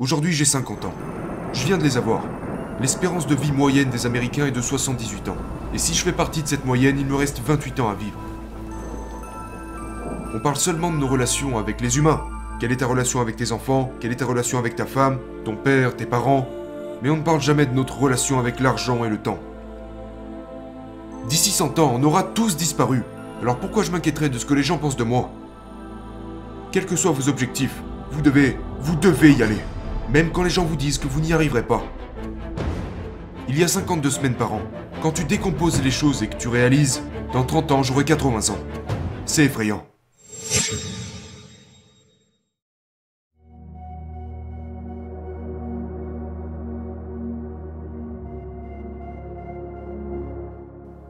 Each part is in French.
Aujourd'hui, j'ai 50 ans. Je viens de les avoir. L'espérance de vie moyenne des Américains est de 78 ans. Et si je fais partie de cette moyenne, il me reste 28 ans à vivre. On parle seulement de nos relations avec les humains. Quelle est ta relation avec tes enfants? Quelle est ta relation avec ta femme, ton père, tes parents? Mais on ne parle jamais de notre relation avec l'argent et le temps. D'ici 100 ans, on aura tous disparu. Alors pourquoi je m'inquiéterais de ce que les gens pensent de moi? Quels que soient vos objectifs, vous devez, vous devez y aller. Même quand les gens vous disent que vous n'y arriverez pas. Il y a 52 semaines par an. Quand tu décomposes les choses et que tu réalises, dans 30 ans, j'aurai 80 ans. C'est effrayant.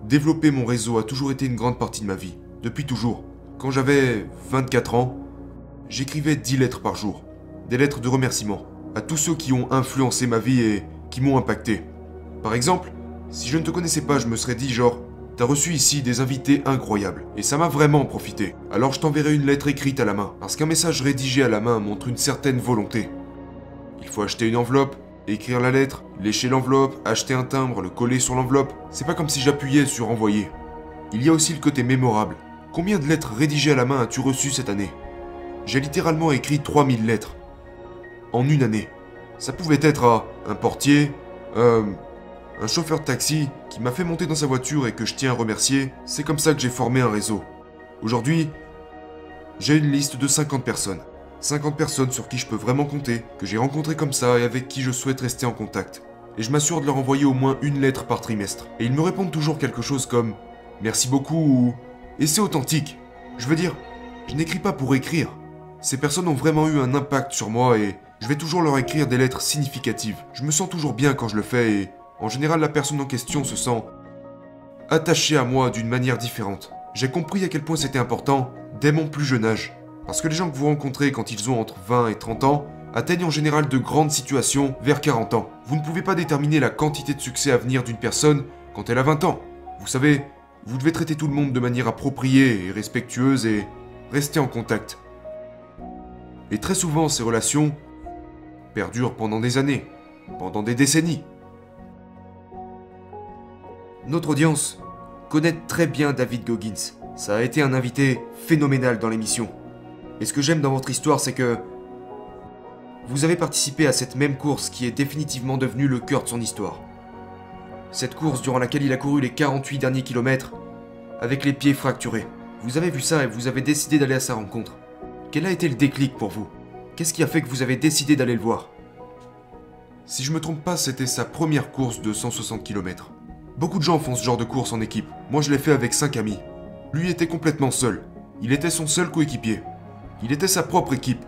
Développer mon réseau a toujours été une grande partie de ma vie. Depuis toujours. Quand j'avais 24 ans, j'écrivais 10 lettres par jour. Des lettres de remerciement à tous ceux qui ont influencé ma vie et qui m'ont impacté. Par exemple, si je ne te connaissais pas, je me serais dit genre, t'as reçu ici des invités incroyables, et ça m'a vraiment profité. Alors je t'enverrai une lettre écrite à la main, parce qu'un message rédigé à la main montre une certaine volonté. Il faut acheter une enveloppe, écrire la lettre, lécher l'enveloppe, acheter un timbre, le coller sur l'enveloppe. C'est pas comme si j'appuyais sur envoyer. Il y a aussi le côté mémorable. Combien de lettres rédigées à la main as-tu reçues cette année? J'ai littéralement écrit 3000 lettres. En une année. Ça pouvait être à un portier, euh, un chauffeur de taxi qui m'a fait monter dans sa voiture et que je tiens à remercier. C'est comme ça que j'ai formé un réseau. Aujourd'hui, j'ai une liste de 50 personnes. 50 personnes sur qui je peux vraiment compter, que j'ai rencontrées comme ça et avec qui je souhaite rester en contact. Et je m'assure de leur envoyer au moins une lettre par trimestre. Et ils me répondent toujours quelque chose comme Merci beaucoup ou Et c'est authentique. Je veux dire, je n'écris pas pour écrire. Ces personnes ont vraiment eu un impact sur moi et je vais toujours leur écrire des lettres significatives. Je me sens toujours bien quand je le fais et en général la personne en question se sent attachée à moi d'une manière différente. J'ai compris à quel point c'était important dès mon plus jeune âge. Parce que les gens que vous rencontrez quand ils ont entre 20 et 30 ans atteignent en général de grandes situations vers 40 ans. Vous ne pouvez pas déterminer la quantité de succès à venir d'une personne quand elle a 20 ans. Vous savez, vous devez traiter tout le monde de manière appropriée et respectueuse et rester en contact. Et très souvent, ces relations perdurent pendant des années, pendant des décennies. Notre audience connaît très bien David Goggins. Ça a été un invité phénoménal dans l'émission. Et ce que j'aime dans votre histoire, c'est que vous avez participé à cette même course qui est définitivement devenue le cœur de son histoire. Cette course durant laquelle il a couru les 48 derniers kilomètres avec les pieds fracturés. Vous avez vu ça et vous avez décidé d'aller à sa rencontre. Quel a été le déclic pour vous? Qu'est-ce qui a fait que vous avez décidé d'aller le voir? Si je me trompe pas, c'était sa première course de 160 km. Beaucoup de gens font ce genre de course en équipe. Moi, je l'ai fait avec 5 amis. Lui était complètement seul. Il était son seul coéquipier. Il était sa propre équipe.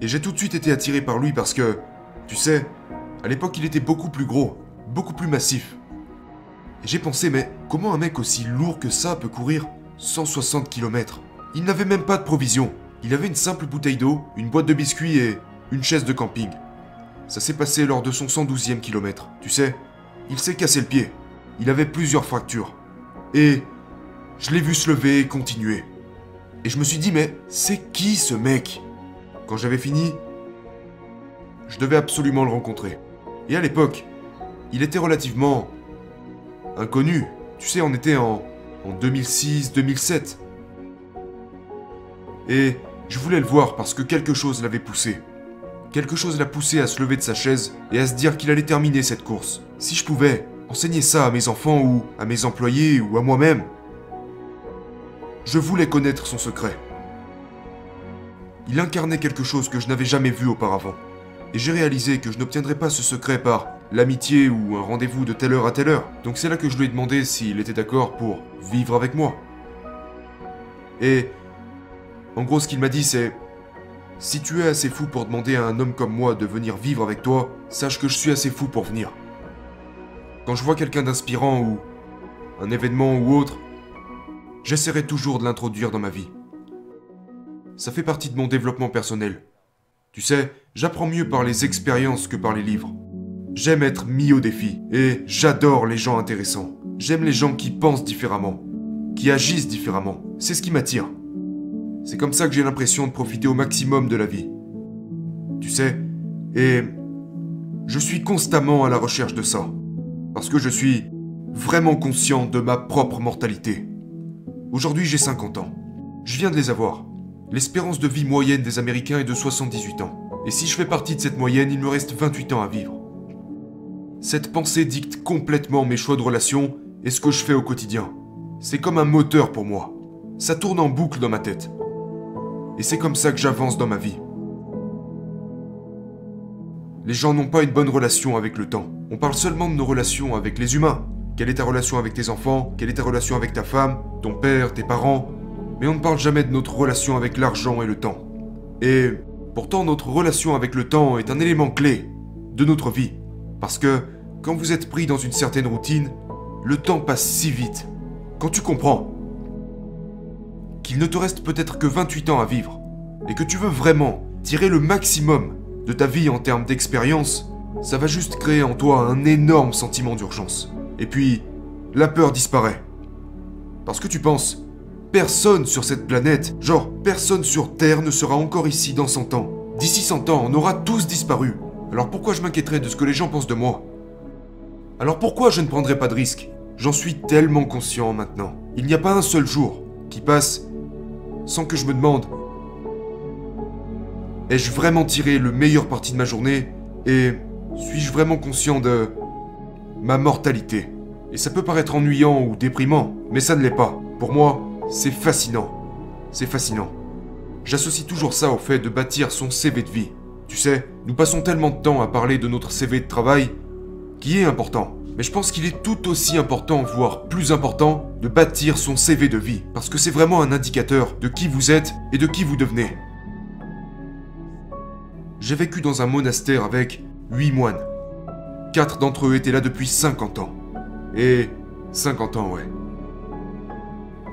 Et j'ai tout de suite été attiré par lui parce que, tu sais, à l'époque il était beaucoup plus gros, beaucoup plus massif. Et j'ai pensé, mais comment un mec aussi lourd que ça peut courir 160 km Il n'avait même pas de provisions. Il avait une simple bouteille d'eau, une boîte de biscuits et une chaise de camping. Ça s'est passé lors de son 112e kilomètre. Tu sais, il s'est cassé le pied. Il avait plusieurs fractures. Et je l'ai vu se lever et continuer. Et je me suis dit, mais c'est qui ce mec? Quand j'avais fini, je devais absolument le rencontrer. Et à l'époque, il était relativement inconnu. Tu sais, on était en, en 2006-2007. Et je voulais le voir parce que quelque chose l'avait poussé. Quelque chose l'a poussé à se lever de sa chaise et à se dire qu'il allait terminer cette course. Si je pouvais enseigner ça à mes enfants ou à mes employés ou à moi-même, je voulais connaître son secret. Il incarnait quelque chose que je n'avais jamais vu auparavant. Et j'ai réalisé que je n'obtiendrais pas ce secret par l'amitié ou un rendez-vous de telle heure à telle heure. Donc c'est là que je lui ai demandé s'il était d'accord pour vivre avec moi. Et en gros ce qu'il m'a dit c'est si tu es assez fou pour demander à un homme comme moi de venir vivre avec toi, sache que je suis assez fou pour venir. Quand je vois quelqu'un d'inspirant ou un événement ou autre, j'essaierai toujours de l'introduire dans ma vie. Ça fait partie de mon développement personnel. Tu sais, j'apprends mieux par les expériences que par les livres. J'aime être mis au défi et j'adore les gens intéressants. J'aime les gens qui pensent différemment, qui agissent différemment. C'est ce qui m'attire. C'est comme ça que j'ai l'impression de profiter au maximum de la vie. Tu sais, Et je suis constamment à la recherche de ça. Parce que je suis vraiment conscient de ma propre mortalité. Aujourd'hui, j'ai 50 ans. Je viens de les avoir. L'espérance de vie moyenne des Américains est de 78 ans. Et si je fais partie de cette moyenne, il me reste 28 ans à vivre. Cette pensée dicte complètement mes choix de relation et ce que je fais au quotidien. C'est comme un moteur pour moi. Ça tourne en boucle dans ma tête. Et c'est comme ça que j'avance dans ma vie. Les gens n'ont pas une bonne relation avec le temps. On parle seulement de nos relations avec les humains. Quelle est ta relation avec tes enfants? Quelle est ta relation avec ta femme, ton père, tes parents? Mais on ne parle jamais de notre relation avec l'argent et le temps. Et pourtant notre relation avec le temps est un élément clé de notre vie. Parce que quand vous êtes pris dans une certaine routine, le temps passe si vite. Quand tu comprends qu'il ne te reste peut-être que 28 ans à vivre, et que tu veux vraiment tirer le maximum de ta vie en termes d'expérience, ça va juste créer en toi un énorme sentiment d'urgence. Et puis, la peur disparaît. Parce que tu penses, personne sur cette planète, genre personne sur Terre ne sera encore ici dans 100 ans. D'ici 100 ans, on aura tous disparu. Alors pourquoi je m'inquiéterais de ce que les gens pensent de moi? Alors pourquoi je ne prendrais pas de risque J'en suis tellement conscient maintenant. Il n'y a pas un seul jour qui passe sans que je me demande Ai-je vraiment tiré le meilleur parti de ma journée Et suis-je vraiment conscient de ma mortalité? Et ça peut paraître ennuyant ou déprimant, mais ça ne l'est pas. Pour moi, c'est fascinant. C'est fascinant. J'associe toujours ça au fait de bâtir son CV de vie. Tu sais, nous passons tellement de temps à parler de notre CV de travail, qui est important. Mais je pense qu'il est tout aussi important, voire plus important, de bâtir son CV de vie, parce que c'est vraiment un indicateur de qui vous êtes et de qui vous devenez. J'ai vécu dans un monastère avec huit moines. Quatre d'entre eux étaient là depuis 50 ans. Et 50 ans, ouais.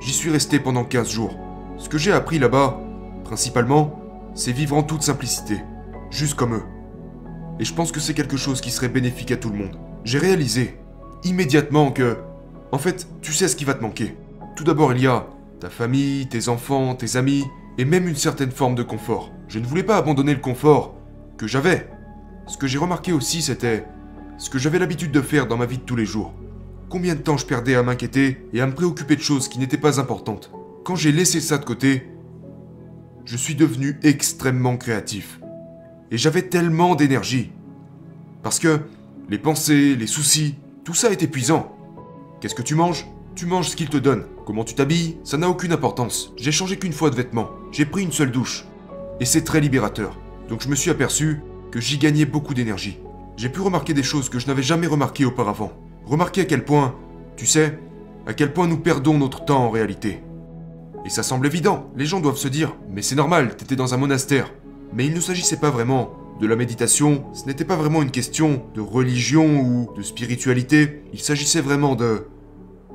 J'y suis resté pendant 15 jours. Ce que j'ai appris là-bas, principalement, c'est vivre en toute simplicité, juste comme eux. Et je pense que c'est quelque chose qui serait bénéfique à tout le monde. J'ai réalisé, immédiatement, que, en fait, tu sais ce qui va te manquer. Tout d'abord, il y a ta famille, tes enfants, tes amis, et même une certaine forme de confort. Je ne voulais pas abandonner le confort que j'avais. Ce que j'ai remarqué aussi, c'était ce que j'avais l'habitude de faire dans ma vie de tous les jours. Combien de temps je perdais à m'inquiéter et à me préoccuper de choses qui n'étaient pas importantes. Quand j'ai laissé ça de côté, je suis devenu extrêmement créatif. Et j'avais tellement d'énergie. Parce que les pensées, les soucis, tout ça est épuisant. Qu'est-ce que tu manges? Tu manges ce qu'il te donne. Comment tu t'habilles? Ça n'a aucune importance. J'ai changé qu'une fois de vêtements. J'ai pris une seule douche. Et c'est très libérateur. Donc je me suis aperçu que j'y gagnais beaucoup d'énergie. J'ai pu remarquer des choses que je n'avais jamais remarquées auparavant. Remarquer à quel point, tu sais, à quel point nous perdons notre temps en réalité. Et ça semble évident, les gens doivent se dire, mais c'est normal, t'étais dans un monastère. Mais il ne s'agissait pas vraiment de la méditation, ce n'était pas vraiment une question de religion ou de spiritualité, il s'agissait vraiment de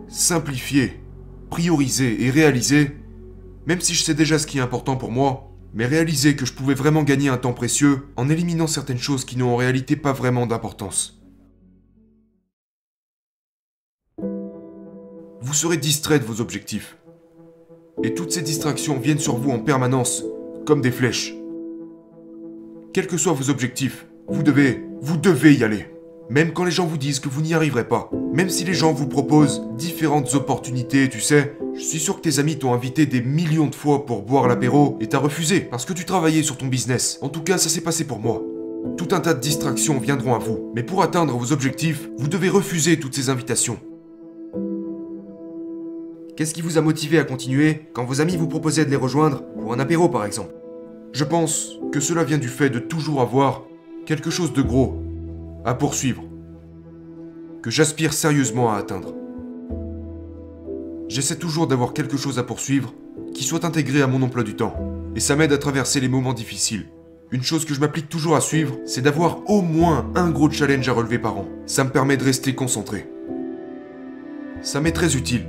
simplifier, prioriser et réaliser, même si je sais déjà ce qui est important pour moi, mais réaliser que je pouvais vraiment gagner un temps précieux en éliminant certaines choses qui n'ont en réalité pas vraiment d'importance. Vous serez distrait de vos objectifs. Et toutes ces distractions viennent sur vous en permanence, comme des flèches. Quels que soient vos objectifs, vous devez, vous devez y aller. Même quand les gens vous disent que vous n'y arriverez pas. Même si les gens vous proposent différentes opportunités, tu sais. Je suis sûr que tes amis t'ont invité des millions de fois pour boire l'apéro et t'as refusé parce que tu travaillais sur ton business. En tout cas, ça s'est passé pour moi. Tout un tas de distractions viendront à vous. Mais pour atteindre vos objectifs, vous devez refuser toutes ces invitations. Qu'est-ce qui vous a motivé à continuer quand vos amis vous proposaient de les rejoindre pour un apéro par exemple? Je pense que cela vient du fait de toujours avoir quelque chose de gros à poursuivre, que j'aspire sérieusement à atteindre. J'essaie toujours d'avoir quelque chose à poursuivre qui soit intégré à mon emploi du temps, et ça m'aide à traverser les moments difficiles. Une chose que je m'applique toujours à suivre, c'est d'avoir au moins un gros challenge à relever par an. Ça me permet de rester concentré. Ça m'est très utile.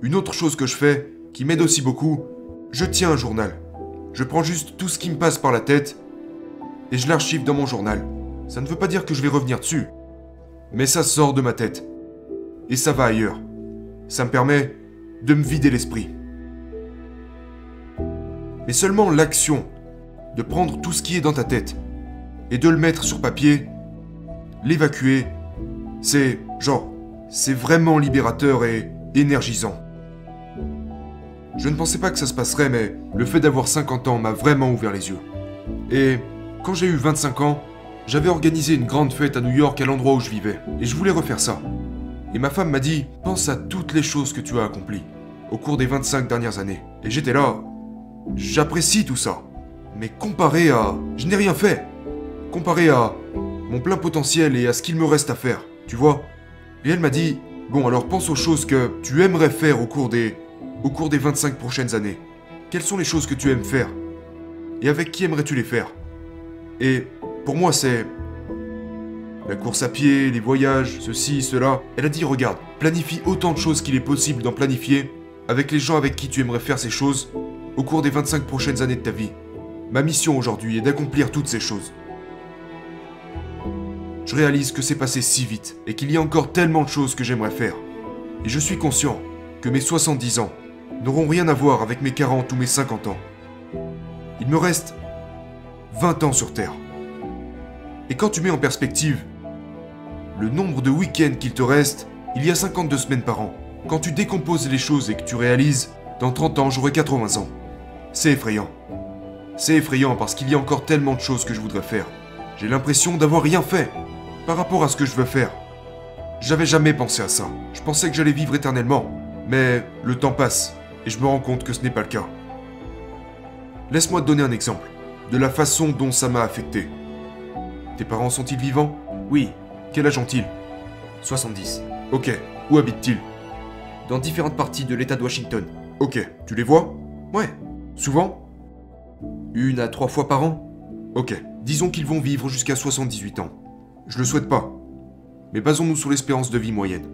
Une autre chose que je fais, qui m'aide aussi beaucoup, je tiens un journal. Je prends juste tout ce qui me passe par la tête et je l'archive dans mon journal. Ça ne veut pas dire que je vais revenir dessus. Mais ça sort de ma tête. Et ça va ailleurs. Ça me permet de me vider l'esprit. Mais seulement l'action de prendre tout ce qui est dans ta tête et de le mettre sur papier, l'évacuer, c'est genre, c'est vraiment libérateur et énergisant. Je ne pensais pas que ça se passerait, mais le fait d'avoir 50 ans m'a vraiment ouvert les yeux. Et quand j'ai eu 25 ans, j'avais organisé une grande fête à New York à l'endroit où je vivais, et je voulais refaire ça. Et ma femme m'a dit, pense à toutes les choses que tu as accomplies au cours des 25 dernières années. Et j'étais là, j'apprécie tout ça. Mais comparé à... Je n'ai rien fait. Comparé à mon plein potentiel et à ce qu'il me reste à faire, tu vois. Et elle m'a dit, bon alors pense aux choses que tu aimerais faire au cours des... au cours des 25 prochaines années. Quelles sont les choses que tu aimes faire? Et avec qui aimerais-tu les faire? Et pour moi c'est... La course à pied, les voyages, ceci, cela. Elle a dit regarde, planifie autant de choses qu'il est possible d'en planifier avec les gens avec qui tu aimerais faire ces choses au cours des 25 prochaines années de ta vie. Ma mission aujourd'hui est d'accomplir toutes ces choses. Je réalise que c'est passé si vite et qu'il y a encore tellement de choses que j'aimerais faire. Et je suis conscient que mes 70 ans n'auront rien à voir avec mes 40 ou mes 50 ans. Il me reste 20 ans sur Terre. Et quand tu mets en perspective le nombre de week-ends qu'il te reste, il y a 52 semaines par an. Quand tu décomposes les choses et que tu réalises, dans 30 ans j'aurai 80 ans. C'est effrayant. C'est effrayant parce qu'il y a encore tellement de choses que je voudrais faire. J'ai l'impression d'avoir rien fait par rapport à ce que je veux faire. J'avais jamais pensé à ça. Je pensais que j'allais vivre éternellement. Mais le temps passe et je me rends compte que ce n'est pas le cas. Laisse-moi te donner un exemple de la façon dont ça m'a affecté. Tes parents sont-ils vivants? Oui, Quel âge ont-ils? 70. Ok. Où habitent-ils? Dans différentes parties de l'État de Washington. Ok. Tu les vois? Ouais, Souvent? Une à trois fois par an. Ok. Disons qu'ils vont vivre jusqu'à 78 ans. Je le souhaite pas. Mais basons-nous sur l'espérance de vie moyenne.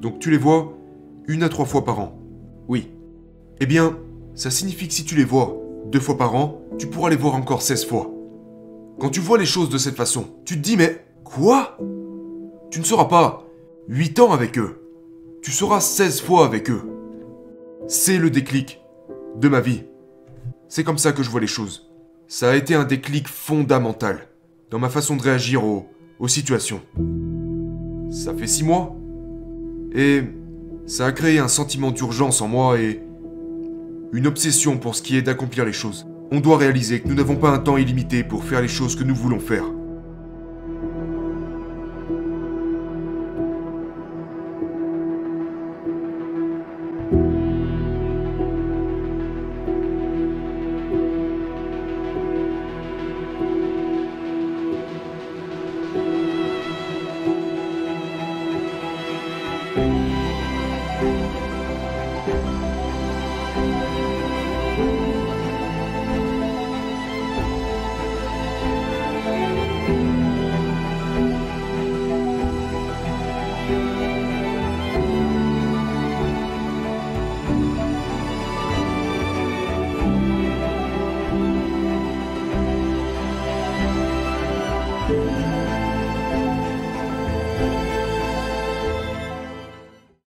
Donc tu les vois? Une à trois fois par an. Oui, Eh bien, ça signifie que si tu les vois deux fois par an, tu pourras les voir encore 16 fois. Quand tu vois les choses de cette façon, tu te dis mais quoi? Tu ne seras pas 8 ans avec eux. Tu seras 16 fois avec eux. C'est le déclic de ma vie. C'est comme ça que je vois les choses. Ça a été un déclic fondamental dans ma façon de réagir aux, aux situations. Ça fait 6 mois. Et ça a créé un sentiment d'urgence en moi et une obsession pour ce qui est d'accomplir les choses. On doit réaliser que nous n'avons pas un temps illimité pour faire les choses que nous voulons faire.